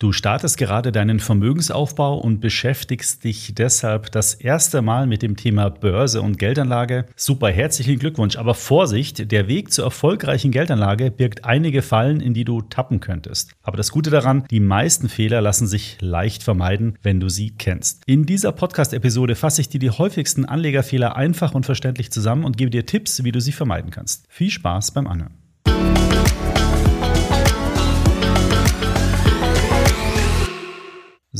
Du startest gerade deinen Vermögensaufbau und beschäftigst dich deshalb das erste Mal mit dem Thema Börse und Geldanlage. Super, herzlichen Glückwunsch. Aber Vorsicht, der Weg zur erfolgreichen Geldanlage birgt einige Fallen, in die du tappen könntest. Aber das Gute daran, die meisten Fehler lassen sich leicht vermeiden, wenn du sie kennst. In dieser Podcast-Episode fasse ich dir die häufigsten Anlegerfehler einfach und verständlich zusammen und gebe dir Tipps, wie du sie vermeiden kannst. Viel Spaß beim Anhören.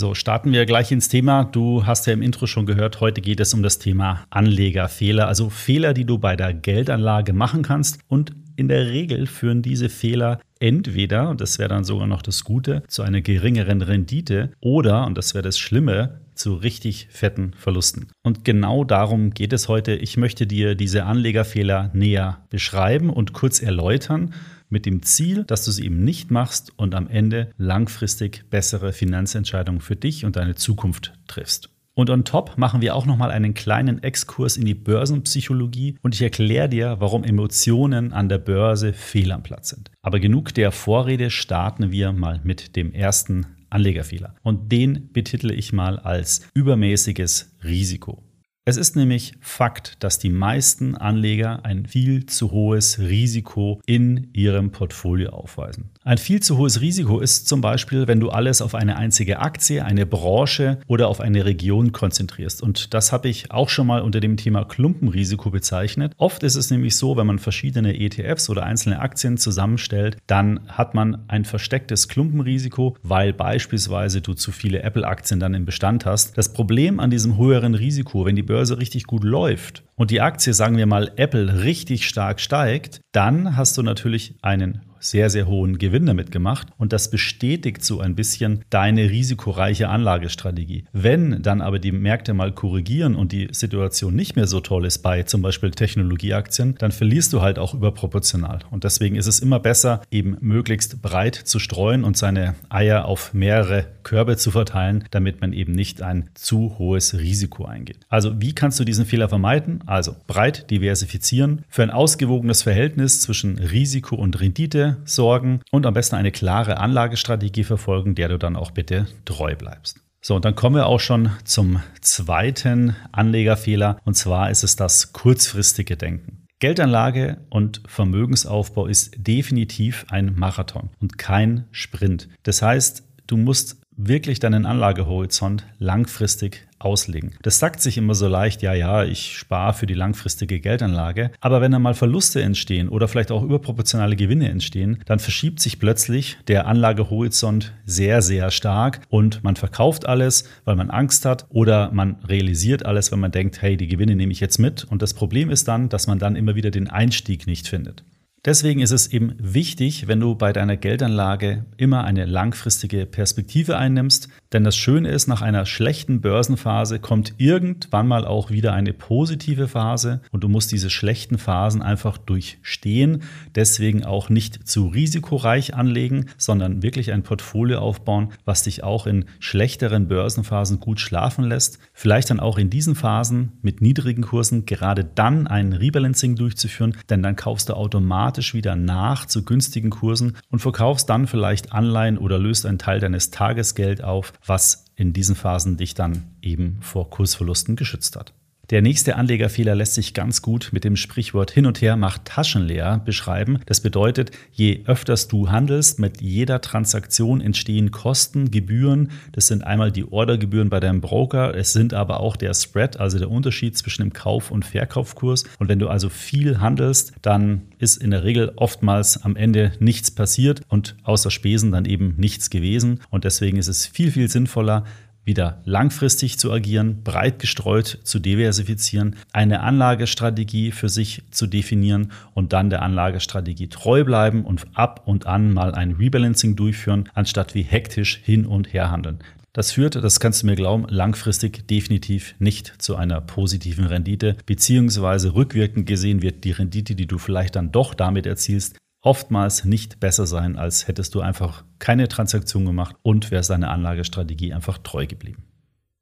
So, starten wir gleich ins Thema. Du hast ja im Intro schon gehört, heute geht es um das Thema Anlegerfehler, also Fehler, die du bei der Geldanlage machen kannst. Und in der Regel führen diese Fehler entweder, und das wäre dann sogar noch das Gute, zu einer geringeren Rendite oder, und das wäre das Schlimme, zu richtig fetten Verlusten. Und genau darum geht es heute. Ich möchte dir diese Anlegerfehler näher beschreiben und kurz erläutern mit dem Ziel, dass du sie eben nicht machst und am Ende langfristig bessere Finanzentscheidungen für dich und deine Zukunft triffst. Und on top machen wir auch nochmal einen kleinen Exkurs in die Börsenpsychologie und ich erkläre dir, warum Emotionen an der Börse fehl am Platz sind. Aber genug der Vorrede, starten wir mal mit dem ersten Anlegerfehler. Und den betitle ich mal als übermäßiges Risiko. Es ist nämlich Fakt, dass die meisten Anleger ein viel zu hohes Risiko in ihrem Portfolio aufweisen. Ein viel zu hohes Risiko ist zum Beispiel, wenn du alles auf eine einzige Aktie, eine Branche oder auf eine Region konzentrierst. Und das habe ich auch schon mal unter dem Thema Klumpenrisiko bezeichnet. Oft ist es nämlich so, wenn man verschiedene ETFs oder einzelne Aktien zusammenstellt, dann hat man ein verstecktes Klumpenrisiko, weil beispielsweise du zu viele Apple-Aktien dann im Bestand hast. Das Problem an diesem höheren Risiko, wenn die Börse richtig gut läuft und die Aktie, sagen wir mal, Apple richtig stark steigt, dann hast du natürlich einen sehr, sehr hohen Gewinn damit gemacht und das bestätigt so ein bisschen deine risikoreiche Anlagestrategie. Wenn dann aber die Märkte mal korrigieren und die Situation nicht mehr so toll ist bei zum Beispiel Technologieaktien, dann verlierst du halt auch überproportional. Und deswegen ist es immer besser, eben möglichst breit zu streuen und seine Eier auf mehrere Körbe zu verteilen, damit man eben nicht ein zu hohes Risiko eingeht. Also wie kannst du diesen Fehler vermeiden? Also breit diversifizieren, für ein ausgewogenes Verhältnis zwischen Risiko und Rendite sorgen und am besten eine klare Anlagestrategie verfolgen, der du dann auch bitte treu bleibst. So, und dann kommen wir auch schon zum zweiten Anlegerfehler, und zwar ist es das kurzfristige Denken. Geldanlage und Vermögensaufbau ist definitiv ein Marathon und kein Sprint. Das heißt, du musst wirklich deinen Anlagehorizont langfristig auslegen. Das sagt sich immer so leicht, ja, ja, ich spare für die langfristige Geldanlage. Aber wenn dann mal Verluste entstehen oder vielleicht auch überproportionale Gewinne entstehen, dann verschiebt sich plötzlich der Anlagehorizont sehr, sehr stark und man verkauft alles, weil man Angst hat oder man realisiert alles, wenn man denkt, hey, die Gewinne nehme ich jetzt mit. Und das Problem ist dann, dass man dann immer wieder den Einstieg nicht findet. Deswegen ist es eben wichtig, wenn du bei deiner Geldanlage immer eine langfristige Perspektive einnimmst, denn das Schöne ist, nach einer schlechten Börsenphase kommt irgendwann mal auch wieder eine positive Phase und du musst diese schlechten Phasen einfach durchstehen. Deswegen auch nicht zu risikoreich anlegen, sondern wirklich ein Portfolio aufbauen, was dich auch in schlechteren Börsenphasen gut schlafen lässt. Vielleicht dann auch in diesen Phasen mit niedrigen Kursen gerade dann ein Rebalancing durchzuführen, denn dann kaufst du automatisch wieder nach zu günstigen Kursen und verkaufst dann vielleicht Anleihen oder löst einen Teil deines Tagesgeld auf, was in diesen Phasen dich dann eben vor Kursverlusten geschützt hat. Der nächste Anlegerfehler lässt sich ganz gut mit dem Sprichwort hin und her macht Taschen leer beschreiben. Das bedeutet, je öfters du handelst, mit jeder Transaktion entstehen Kosten, Gebühren. Das sind einmal die Ordergebühren bei deinem Broker, es sind aber auch der Spread, also der Unterschied zwischen dem Kauf- und Verkaufskurs. Und wenn du also viel handelst, dann ist in der Regel oftmals am Ende nichts passiert und außer Spesen dann eben nichts gewesen. Und deswegen ist es viel, viel sinnvoller, wieder langfristig zu agieren, breit gestreut zu diversifizieren, eine Anlagestrategie für sich zu definieren und dann der Anlagestrategie treu bleiben und ab und an mal ein Rebalancing durchführen, anstatt wie hektisch hin und her handeln. Das führt, das kannst du mir glauben, langfristig definitiv nicht zu einer positiven Rendite, beziehungsweise rückwirkend gesehen wird die Rendite, die du vielleicht dann doch damit erzielst, oftmals nicht besser sein, als hättest du einfach keine Transaktion gemacht und wärst deiner Anlagestrategie einfach treu geblieben.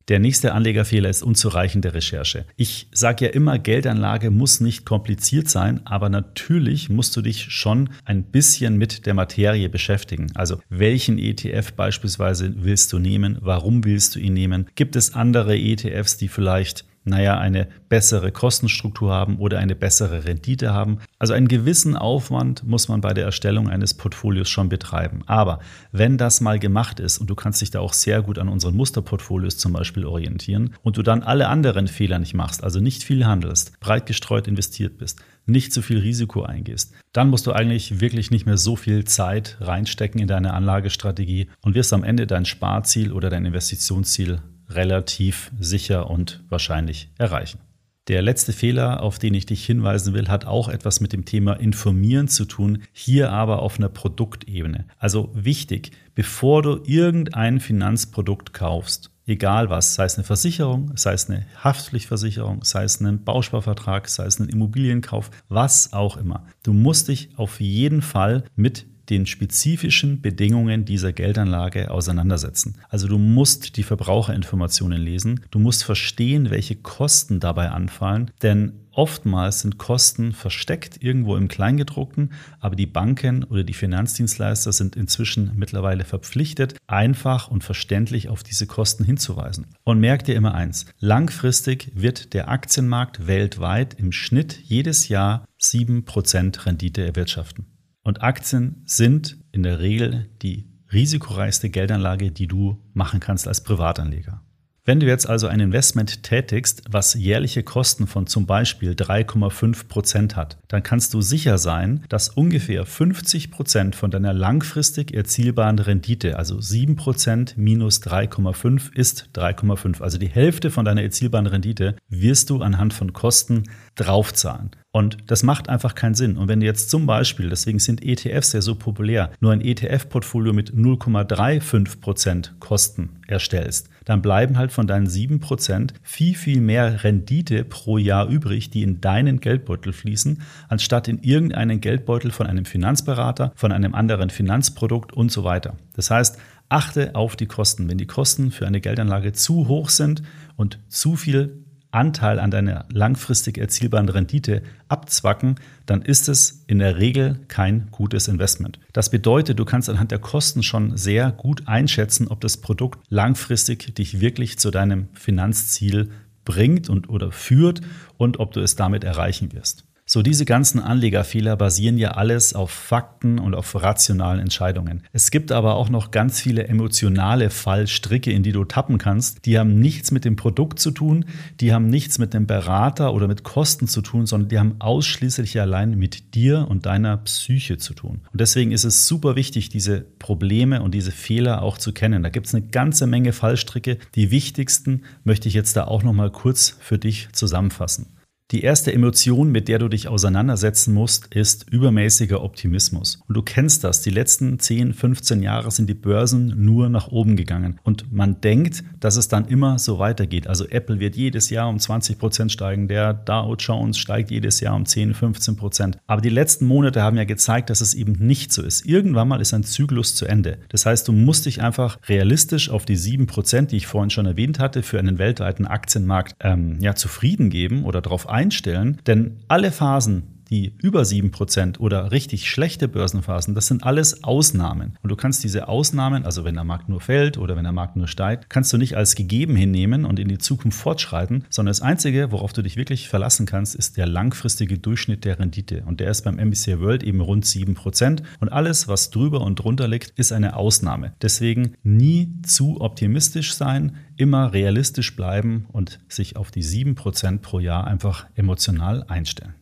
Der nächste Anlegerfehler ist unzureichende Recherche. Ich sage ja immer, Geldanlage muss nicht kompliziert sein, aber natürlich musst du dich schon ein bisschen mit der Materie beschäftigen. Also welchen ETF beispielsweise willst du nehmen? Warum willst du ihn nehmen? Gibt es andere ETFs, die vielleicht naja, eine bessere Kostenstruktur haben oder eine bessere Rendite haben. Also einen gewissen Aufwand muss man bei der Erstellung eines Portfolios schon betreiben. Aber wenn das mal gemacht ist und du kannst dich da auch sehr gut an unseren Musterportfolios zum Beispiel orientieren und du dann alle anderen Fehler nicht machst, also nicht viel handelst, breit gestreut investiert bist, nicht zu viel Risiko eingehst, dann musst du eigentlich wirklich nicht mehr so viel Zeit reinstecken in deine Anlagestrategie und wirst am Ende dein Sparziel oder dein Investitionsziel relativ sicher und wahrscheinlich erreichen. Der letzte Fehler, auf den ich dich hinweisen will, hat auch etwas mit dem Thema Informieren zu tun, hier aber auf einer Produktebene. Also wichtig, bevor du irgendein Finanzprodukt kaufst, egal was, sei es eine Versicherung, sei es eine Haftpflichtversicherung, sei es ein Bausparvertrag, sei es ein Immobilienkauf, was auch immer. Du musst dich auf jeden Fall mit den spezifischen Bedingungen dieser Geldanlage auseinandersetzen. Also du musst die Verbraucherinformationen lesen, du musst verstehen, welche Kosten dabei anfallen, denn Oftmals sind Kosten versteckt irgendwo im Kleingedruckten, aber die Banken oder die Finanzdienstleister sind inzwischen mittlerweile verpflichtet, einfach und verständlich auf diese Kosten hinzuweisen. Und merkt dir immer eins, langfristig wird der Aktienmarkt weltweit im Schnitt jedes Jahr 7% Rendite erwirtschaften. Und Aktien sind in der Regel die risikoreichste Geldanlage, die du machen kannst als Privatanleger. Wenn du jetzt also ein Investment tätigst, was jährliche Kosten von zum Beispiel 3,5 Prozent hat, dann kannst du sicher sein, dass ungefähr 50 Prozent von deiner langfristig erzielbaren Rendite, also 7 Prozent minus 3,5 ist 3,5, also die Hälfte von deiner erzielbaren Rendite wirst du anhand von Kosten draufzahlen. Und das macht einfach keinen Sinn. Und wenn du jetzt zum Beispiel, deswegen sind ETFs ja so populär, nur ein ETF-Portfolio mit 0,35% Kosten erstellst, dann bleiben halt von deinen 7% viel, viel mehr Rendite pro Jahr übrig, die in deinen Geldbeutel fließen, anstatt in irgendeinen Geldbeutel von einem Finanzberater, von einem anderen Finanzprodukt und so weiter. Das heißt, achte auf die Kosten. Wenn die Kosten für eine Geldanlage zu hoch sind und zu viel Anteil an deiner langfristig erzielbaren Rendite abzwacken, dann ist es in der Regel kein gutes Investment. Das bedeutet, du kannst anhand der Kosten schon sehr gut einschätzen, ob das Produkt langfristig dich wirklich zu deinem Finanzziel bringt und oder führt und ob du es damit erreichen wirst. So, diese ganzen Anlegerfehler basieren ja alles auf Fakten und auf rationalen Entscheidungen. Es gibt aber auch noch ganz viele emotionale Fallstricke, in die du tappen kannst. Die haben nichts mit dem Produkt zu tun, die haben nichts mit dem Berater oder mit Kosten zu tun, sondern die haben ausschließlich allein mit dir und deiner Psyche zu tun. Und deswegen ist es super wichtig, diese Probleme und diese Fehler auch zu kennen. Da gibt es eine ganze Menge Fallstricke. Die wichtigsten möchte ich jetzt da auch noch mal kurz für dich zusammenfassen. Die erste Emotion, mit der du dich auseinandersetzen musst, ist übermäßiger Optimismus. Und du kennst das. Die letzten 10, 15 Jahre sind die Börsen nur nach oben gegangen. Und man denkt, dass es dann immer so weitergeht. Also Apple wird jedes Jahr um 20 Prozent steigen. Der Dow Jones steigt jedes Jahr um 10, 15 Prozent. Aber die letzten Monate haben ja gezeigt, dass es eben nicht so ist. Irgendwann mal ist ein Zyklus zu Ende. Das heißt, du musst dich einfach realistisch auf die 7 Prozent, die ich vorhin schon erwähnt hatte, für einen weltweiten Aktienmarkt ähm, ja, zufrieden geben oder darauf einstellen, denn alle Phasen, die über 7% oder richtig schlechte Börsenphasen, das sind alles Ausnahmen. Und du kannst diese Ausnahmen, also wenn der Markt nur fällt oder wenn der Markt nur steigt, kannst du nicht als gegeben hinnehmen und in die Zukunft fortschreiten, sondern das Einzige, worauf du dich wirklich verlassen kannst, ist der langfristige Durchschnitt der Rendite. Und der ist beim MBCI World eben rund 7%. Und alles, was drüber und drunter liegt, ist eine Ausnahme. Deswegen nie zu optimistisch sein, immer realistisch bleiben und sich auf die 7% pro Jahr einfach emotional einstellen.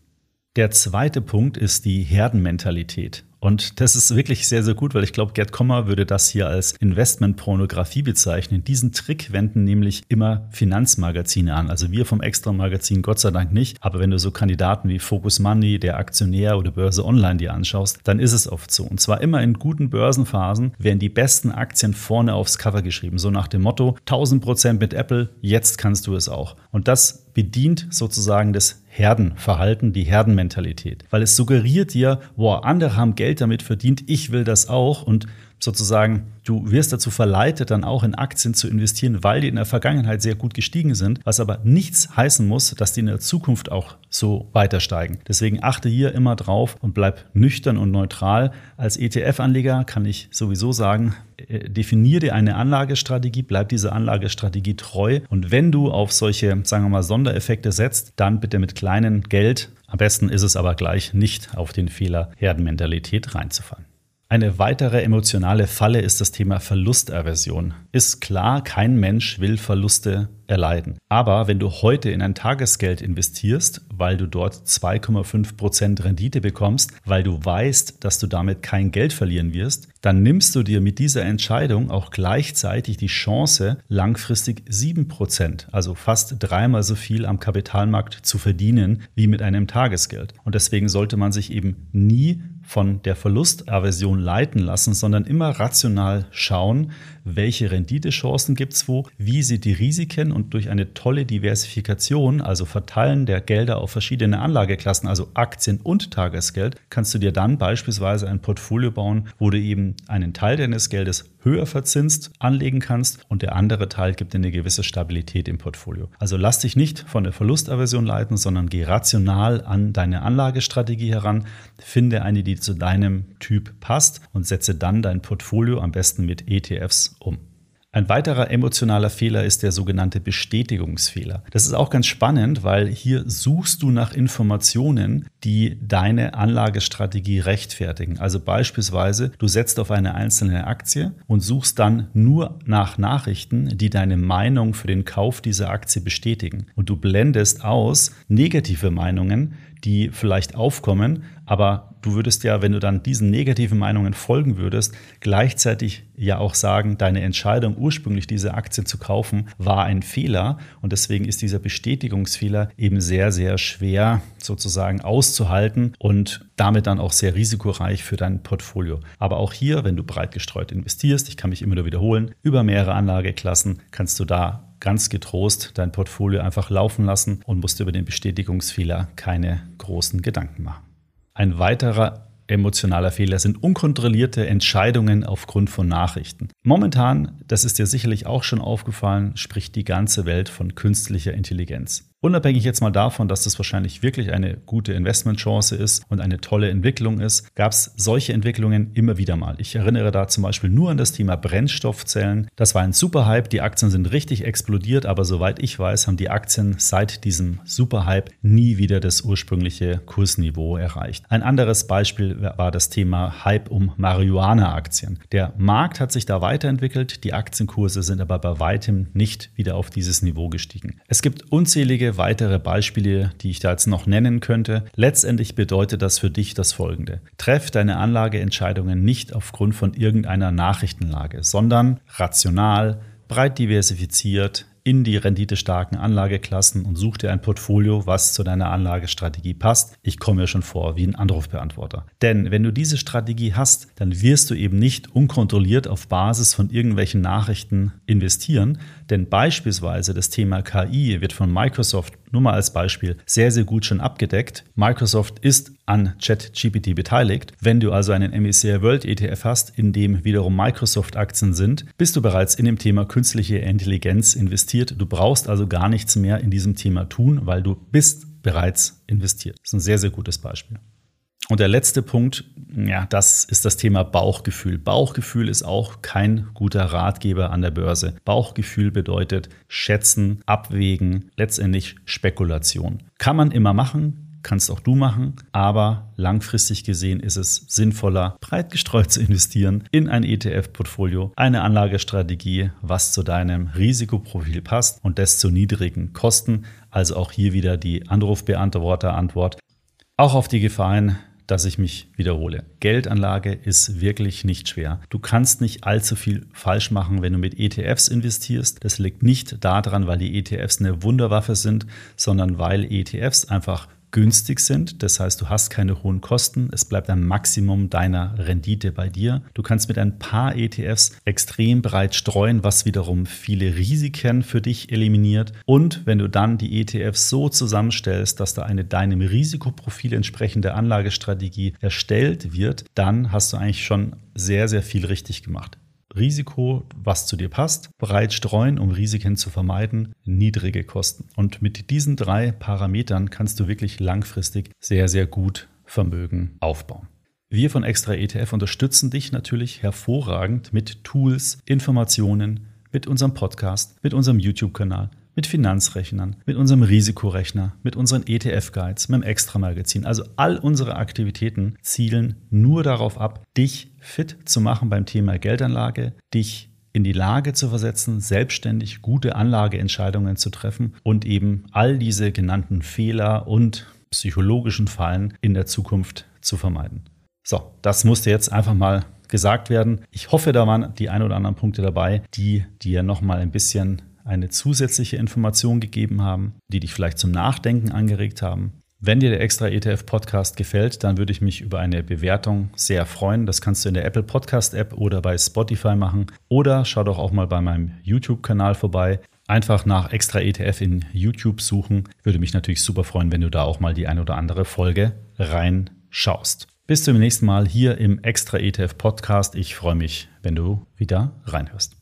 Der zweite Punkt ist die Herdenmentalität. Und das ist wirklich sehr, sehr gut, weil ich glaube, Gerd Kommer würde das hier als Investmentpornografie bezeichnen. Diesen Trick wenden nämlich immer Finanzmagazine an. Also wir vom Extra-Magazin Gott sei Dank nicht. Aber wenn du so Kandidaten wie Focus Money, der Aktionär oder Börse Online dir anschaust, dann ist es oft so. Und zwar immer in guten Börsenphasen werden die besten Aktien vorne aufs Cover geschrieben. So nach dem Motto, 1000 Prozent mit Apple, jetzt kannst du es auch. Und das bedient sozusagen das Herdenverhalten, die Herdenmentalität. Weil es suggeriert dir, boah, andere haben Geld damit verdient, ich will das auch. Und sozusagen, du wirst dazu verleitet, dann auch in Aktien zu investieren, weil die in der Vergangenheit sehr gut gestiegen sind, was aber nichts heißen muss, dass die in der Zukunft auch so weiter steigen. Deswegen achte hier immer drauf und bleib nüchtern und neutral. Als ETF-Anleger kann ich sowieso sagen, äh, definiere dir eine Anlagestrategie, bleib dieser Anlagestrategie treu und wenn du auf solche, sagen wir mal, Sondereffekte setzt, dann bitte mit kleinem Geld. Am besten ist es aber gleich nicht auf den Fehler Herdenmentalität reinzufallen. Eine weitere emotionale Falle ist das Thema Verlustaversion. Ist klar, kein Mensch will Verluste erleiden. Aber wenn du heute in ein Tagesgeld investierst, weil du dort 2,5% Rendite bekommst, weil du weißt, dass du damit kein Geld verlieren wirst, dann nimmst du dir mit dieser Entscheidung auch gleichzeitig die Chance, langfristig 7%, also fast dreimal so viel am Kapitalmarkt zu verdienen wie mit einem Tagesgeld. Und deswegen sollte man sich eben nie von der Verlustaversion leiten lassen, sondern immer rational schauen, welche Renditechancen gibt es wo, wie sieht die Risiken? Und durch eine tolle Diversifikation, also Verteilen der Gelder auf verschiedene Anlageklassen, also Aktien und Tagesgeld, kannst du dir dann beispielsweise ein Portfolio bauen, wo du eben einen Teil deines Geldes höher verzinst anlegen kannst und der andere Teil gibt dir eine gewisse Stabilität im Portfolio. Also lass dich nicht von der Verlustaversion leiten, sondern geh rational an deine Anlagestrategie heran, finde eine, die zu deinem Typ passt und setze dann dein Portfolio am besten mit ETFs um. Ein weiterer emotionaler Fehler ist der sogenannte Bestätigungsfehler. Das ist auch ganz spannend, weil hier suchst du nach Informationen, die deine Anlagestrategie rechtfertigen. Also beispielsweise, du setzt auf eine einzelne Aktie und suchst dann nur nach Nachrichten, die deine Meinung für den Kauf dieser Aktie bestätigen. Und du blendest aus negative Meinungen, die vielleicht aufkommen, aber du würdest ja, wenn du dann diesen negativen Meinungen folgen würdest, gleichzeitig ja auch sagen, deine Entscheidung ursprünglich diese Aktie zu kaufen war ein Fehler und deswegen ist dieser Bestätigungsfehler eben sehr, sehr schwer sozusagen auszuhalten und damit dann auch sehr risikoreich für dein Portfolio. Aber auch hier, wenn du breit gestreut investierst, ich kann mich immer nur wiederholen, über mehrere Anlageklassen kannst du da ganz getrost dein Portfolio einfach laufen lassen und musst über den Bestätigungsfehler keine großen Gedanken machen. Ein weiterer emotionaler Fehler sind unkontrollierte Entscheidungen aufgrund von Nachrichten. Momentan, das ist dir sicherlich auch schon aufgefallen, spricht die ganze Welt von künstlicher Intelligenz. Unabhängig jetzt mal davon, dass das wahrscheinlich wirklich eine gute Investmentchance ist und eine tolle Entwicklung ist, gab es solche Entwicklungen immer wieder mal. Ich erinnere da zum Beispiel nur an das Thema Brennstoffzellen. Das war ein Superhype, die Aktien sind richtig explodiert, aber soweit ich weiß, haben die Aktien seit diesem Superhype nie wieder das ursprüngliche Kursniveau erreicht. Ein anderes Beispiel war das Thema Hype um Marihuana-Aktien. Der Markt hat sich da weiterentwickelt, die Aktienkurse sind aber bei weitem nicht wieder auf dieses Niveau gestiegen. Es gibt unzählige weitere Beispiele, die ich da jetzt noch nennen könnte. Letztendlich bedeutet das für dich das folgende. Treff deine Anlageentscheidungen nicht aufgrund von irgendeiner Nachrichtenlage, sondern rational, breit diversifiziert, in die renditestarken Anlageklassen und such dir ein Portfolio, was zu deiner Anlagestrategie passt. Ich komme mir schon vor wie ein Anrufbeantworter. Denn wenn du diese Strategie hast, dann wirst du eben nicht unkontrolliert auf Basis von irgendwelchen Nachrichten investieren. Denn beispielsweise das Thema KI wird von Microsoft nur mal als Beispiel, sehr, sehr gut schon abgedeckt. Microsoft ist an ChatGPT beteiligt. Wenn du also einen MSCI World ETF hast, in dem wiederum Microsoft-Aktien sind, bist du bereits in dem Thema künstliche Intelligenz investiert. Du brauchst also gar nichts mehr in diesem Thema tun, weil du bist bereits investiert. Das ist ein sehr, sehr gutes Beispiel. Und der letzte Punkt, ja, das ist das Thema Bauchgefühl. Bauchgefühl ist auch kein guter Ratgeber an der Börse. Bauchgefühl bedeutet schätzen, abwägen, letztendlich Spekulation. Kann man immer machen, kannst auch du machen, aber langfristig gesehen ist es sinnvoller, breit gestreut zu investieren in ein ETF-Portfolio, eine Anlagestrategie, was zu deinem Risikoprofil passt und das zu niedrigen Kosten. Also auch hier wieder die Anrufbeantworter-Antwort. Auch auf die Gefahren dass ich mich wiederhole. Geldanlage ist wirklich nicht schwer. Du kannst nicht allzu viel falsch machen, wenn du mit ETFs investierst. Das liegt nicht daran, weil die ETFs eine Wunderwaffe sind, sondern weil ETFs einfach günstig sind. Das heißt, du hast keine hohen Kosten. Es bleibt ein Maximum deiner Rendite bei dir. Du kannst mit ein paar ETFs extrem breit streuen, was wiederum viele Risiken für dich eliminiert. Und wenn du dann die ETFs so zusammenstellst, dass da eine deinem Risikoprofil entsprechende Anlagestrategie erstellt wird, dann hast du eigentlich schon sehr, sehr viel richtig gemacht. Risiko, was zu dir passt, breit streuen, um Risiken zu vermeiden, niedrige Kosten. Und mit diesen drei Parametern kannst du wirklich langfristig sehr, sehr gut Vermögen aufbauen. Wir von Extra ETF unterstützen dich natürlich hervorragend mit Tools, Informationen, mit unserem Podcast, mit unserem YouTube-Kanal, mit Finanzrechnern, mit unserem Risikorechner, mit unseren ETF-Guides, mit dem Extra-Magazin. Also all unsere Aktivitäten zielen nur darauf ab, dich fit zu machen beim Thema Geldanlage, dich in die Lage zu versetzen, selbstständig gute Anlageentscheidungen zu treffen und eben all diese genannten Fehler und psychologischen Fallen in der Zukunft zu vermeiden. So, das musste jetzt einfach mal gesagt werden. Ich hoffe, da waren die ein oder anderen Punkte dabei, die dir nochmal ein bisschen eine zusätzliche Information gegeben haben, die dich vielleicht zum Nachdenken angeregt haben. Wenn dir der extra ETF Podcast gefällt, dann würde ich mich über eine Bewertung sehr freuen. Das kannst du in der Apple Podcast App oder bei Spotify machen. Oder schau doch auch mal bei meinem YouTube-Kanal vorbei. Einfach nach extra ETF in YouTube suchen. Würde mich natürlich super freuen, wenn du da auch mal die ein oder andere Folge reinschaust. Bis zum nächsten Mal hier im extra ETF Podcast. Ich freue mich, wenn du wieder reinhörst.